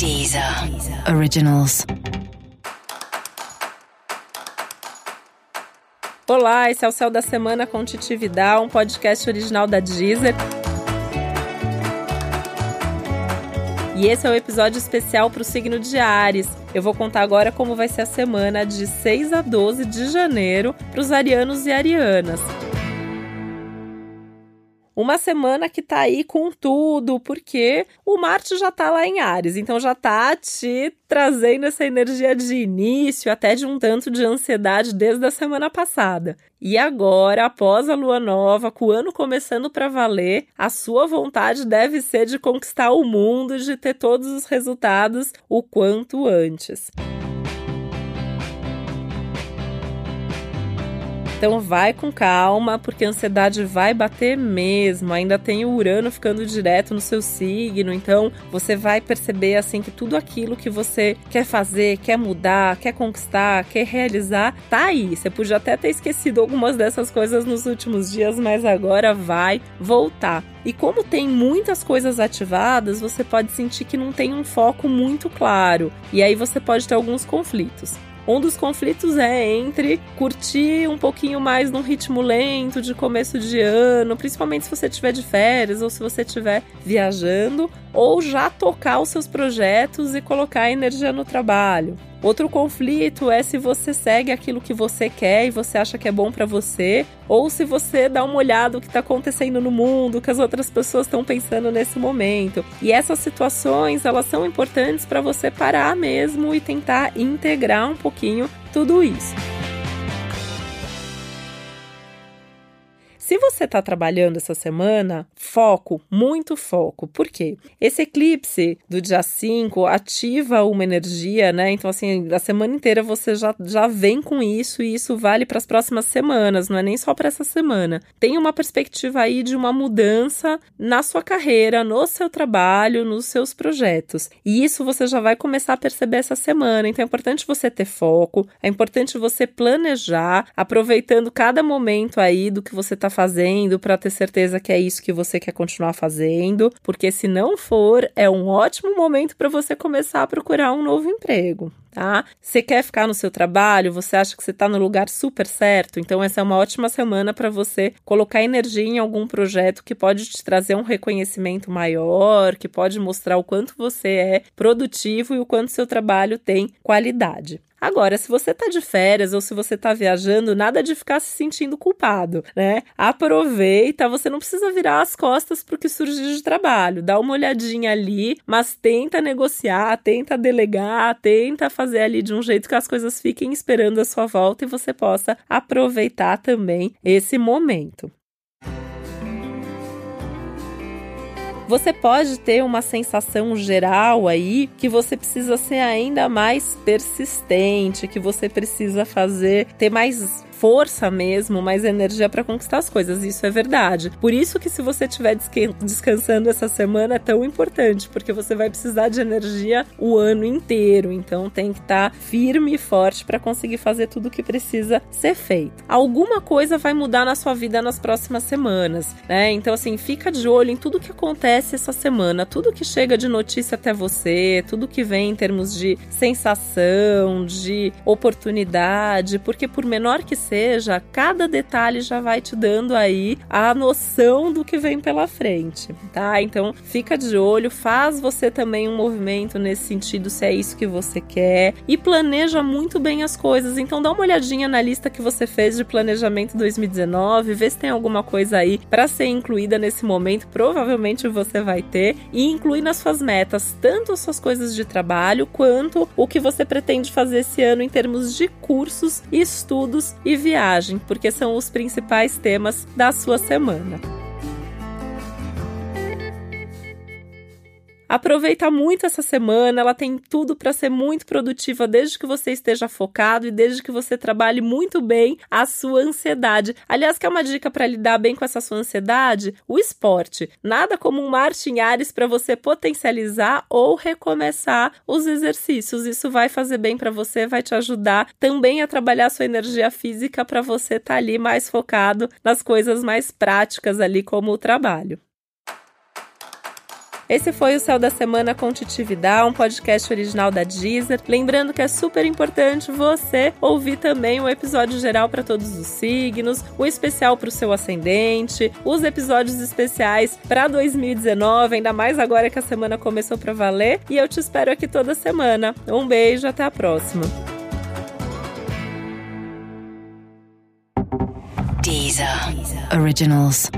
Deezer Originals. Olá, esse é o Céu da Semana com Titi Vidal, um podcast original da Deezer. E esse é o um episódio especial para o signo de Ares. Eu vou contar agora como vai ser a semana de 6 a 12 de janeiro para os arianos e arianas. Uma semana que tá aí com tudo, porque o Marte já tá lá em Ares, então já tá te trazendo essa energia de início, até de um tanto de ansiedade desde a semana passada. E agora, após a lua nova, com o ano começando para valer, a sua vontade deve ser de conquistar o mundo de ter todos os resultados o quanto antes. Então vai com calma, porque a ansiedade vai bater mesmo. Ainda tem o Urano ficando direto no seu signo, então você vai perceber assim que tudo aquilo que você quer fazer, quer mudar, quer conquistar, quer realizar, tá aí. Você podia até ter esquecido algumas dessas coisas nos últimos dias, mas agora vai voltar. E como tem muitas coisas ativadas, você pode sentir que não tem um foco muito claro. E aí você pode ter alguns conflitos. Um dos conflitos é entre curtir um pouquinho mais num ritmo lento de começo de ano, principalmente se você estiver de férias ou se você estiver viajando, ou já tocar os seus projetos e colocar energia no trabalho. Outro conflito é se você segue aquilo que você quer e você acha que é bom para você, ou se você dá uma olhada no que está acontecendo no mundo, o que as outras pessoas estão pensando nesse momento. E essas situações, elas são importantes para você parar mesmo e tentar integrar um pouquinho tudo isso. Se você está trabalhando essa semana, foco, muito foco. Por quê? Esse eclipse do dia 5 ativa uma energia, né? Então, assim, a semana inteira você já, já vem com isso e isso vale para as próximas semanas, não é nem só para essa semana. Tem uma perspectiva aí de uma mudança na sua carreira, no seu trabalho, nos seus projetos. E isso você já vai começar a perceber essa semana. Então, é importante você ter foco, é importante você planejar, aproveitando cada momento aí do que você está fazendo para ter certeza que é isso que você quer continuar fazendo, porque se não for, é um ótimo momento para você começar a procurar um novo emprego. Tá? Você quer ficar no seu trabalho? Você acha que você está no lugar super certo? Então, essa é uma ótima semana para você colocar energia em algum projeto que pode te trazer um reconhecimento maior, que pode mostrar o quanto você é produtivo e o quanto seu trabalho tem qualidade. Agora, se você tá de férias ou se você tá viajando, nada de ficar se sentindo culpado, né? Aproveita, você não precisa virar as costas pro que surge de trabalho. Dá uma olhadinha ali, mas tenta negociar, tenta delegar, tenta fazer ali de um jeito que as coisas fiquem esperando a sua volta e você possa aproveitar também esse momento. Você pode ter uma sensação geral aí que você precisa ser ainda mais persistente, que você precisa fazer, ter mais força mesmo, mais energia para conquistar as coisas. Isso é verdade. Por isso que se você estiver descansando essa semana é tão importante, porque você vai precisar de energia o ano inteiro. Então tem que estar tá firme e forte para conseguir fazer tudo o que precisa ser feito. Alguma coisa vai mudar na sua vida nas próximas semanas, né? Então assim, fica de olho em tudo que acontece essa semana, tudo que chega de notícia até você, tudo que vem em termos de sensação, de oportunidade, porque por menor que cada detalhe já vai te dando aí a noção do que vem pela frente, tá? Então fica de olho, faz você também um movimento nesse sentido, se é isso que você quer, e planeja muito bem as coisas. Então dá uma olhadinha na lista que você fez de planejamento 2019, vê se tem alguma coisa aí para ser incluída nesse momento. Provavelmente você vai ter e inclui nas suas metas tanto as suas coisas de trabalho quanto o que você pretende fazer esse ano em termos de cursos, estudos e viagem, porque são os principais temas da sua semana. Aproveita muito essa semana, ela tem tudo para ser muito produtiva desde que você esteja focado e desde que você trabalhe muito bem a sua ansiedade. Aliás, quer uma dica para lidar bem com essa sua ansiedade? O esporte. Nada como um Marte em Ares para você potencializar ou recomeçar os exercícios. Isso vai fazer bem para você, vai te ajudar também a trabalhar a sua energia física para você estar tá ali mais focado nas coisas mais práticas ali como o trabalho. Esse foi o Céu da Semana com Titividade, um podcast original da Deezer. Lembrando que é super importante você ouvir também o episódio geral para todos os signos, o especial para o seu ascendente, os episódios especiais para 2019, ainda mais agora que a semana começou para valer. E eu te espero aqui toda semana. Um beijo, até a próxima. Deezer. Originals.